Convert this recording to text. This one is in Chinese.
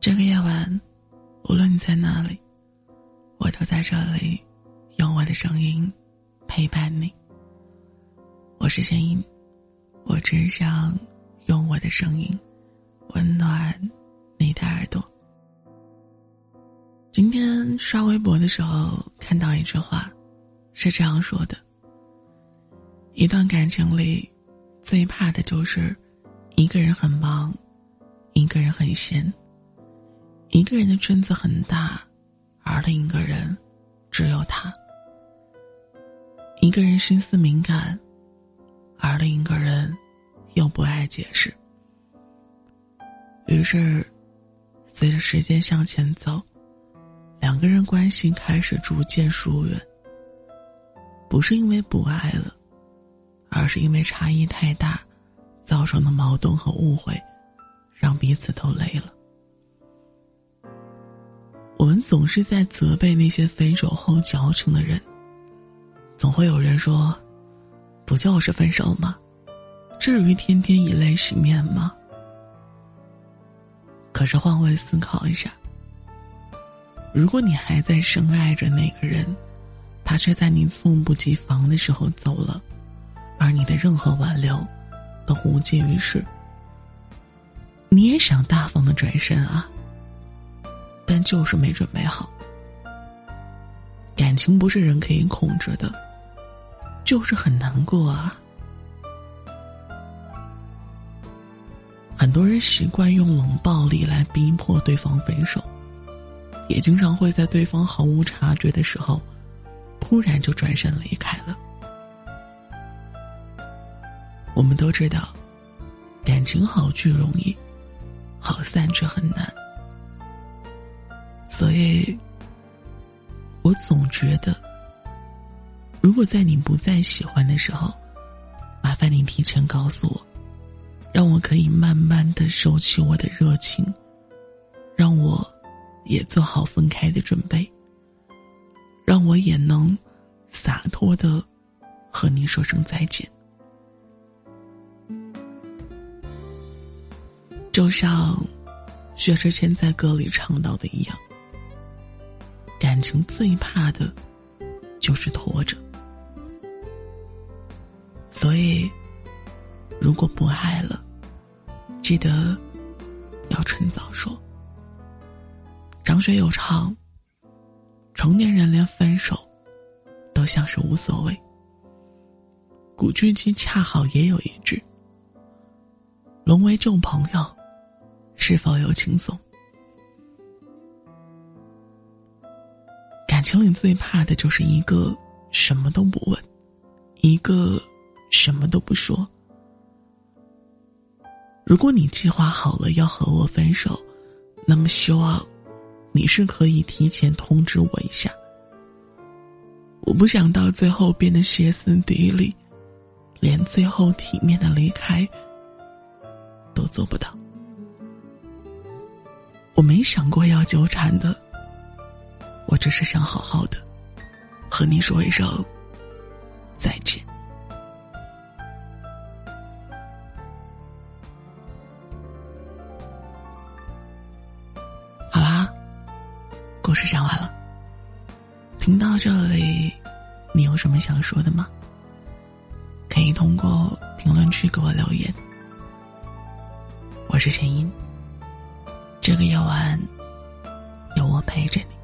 这个夜晚，无论你在哪里，我都在这里，用我的声音陪伴你。我是声音，我只想用我的声音温暖你的耳朵。今天刷微博的时候看到一句话，是这样说的：一段感情里，最怕的就是一个人很忙，一个人很闲。一个人的圈子很大，而另一个人只有他。一个人心思敏感，而另一个人又不爱解释。于是，随着时间向前走，两个人关系开始逐渐疏远。不是因为不爱了，而是因为差异太大，造成的矛盾和误会，让彼此都累了。我们总是在责备那些分手后矫情的人。总会有人说：“不就是分手吗？至于天天以泪洗面吗？”可是换位思考一下，如果你还在深爱着那个人，他却在你猝不及防的时候走了，而你的任何挽留都无济于事，你也想大方的转身啊？但就是没准备好，感情不是人可以控制的，就是很难过啊。很多人习惯用冷暴力来逼迫对方分手，也经常会在对方毫无察觉的时候，突然就转身离开了。我们都知道，感情好聚容易，好散却很难。所以，我总觉得，如果在你不再喜欢的时候，麻烦你提前告诉我，让我可以慢慢的收起我的热情，让我也做好分开的准备，让我也能洒脱的和你说声再见。就像薛之谦在歌里唱到的一样。感情最怕的，就是拖着。所以，如果不爱了，记得要趁早说。张学友唱：“成年人连分手，都像是无所谓。”古巨基恰好也有一句：“沦为旧朋友，是否有轻松？”情里最怕的就是一个什么都不问，一个什么都不说。如果你计划好了要和我分手，那么希望你是可以提前通知我一下。我不想到最后变得歇斯底里，连最后体面的离开都做不到。我没想过要纠缠的。我只是想好好的和你说一声再见。好啦，故事讲完了。听到这里，你有什么想说的吗？可以通过评论区给我留言。我是弦音，这个夜晚有我陪着你。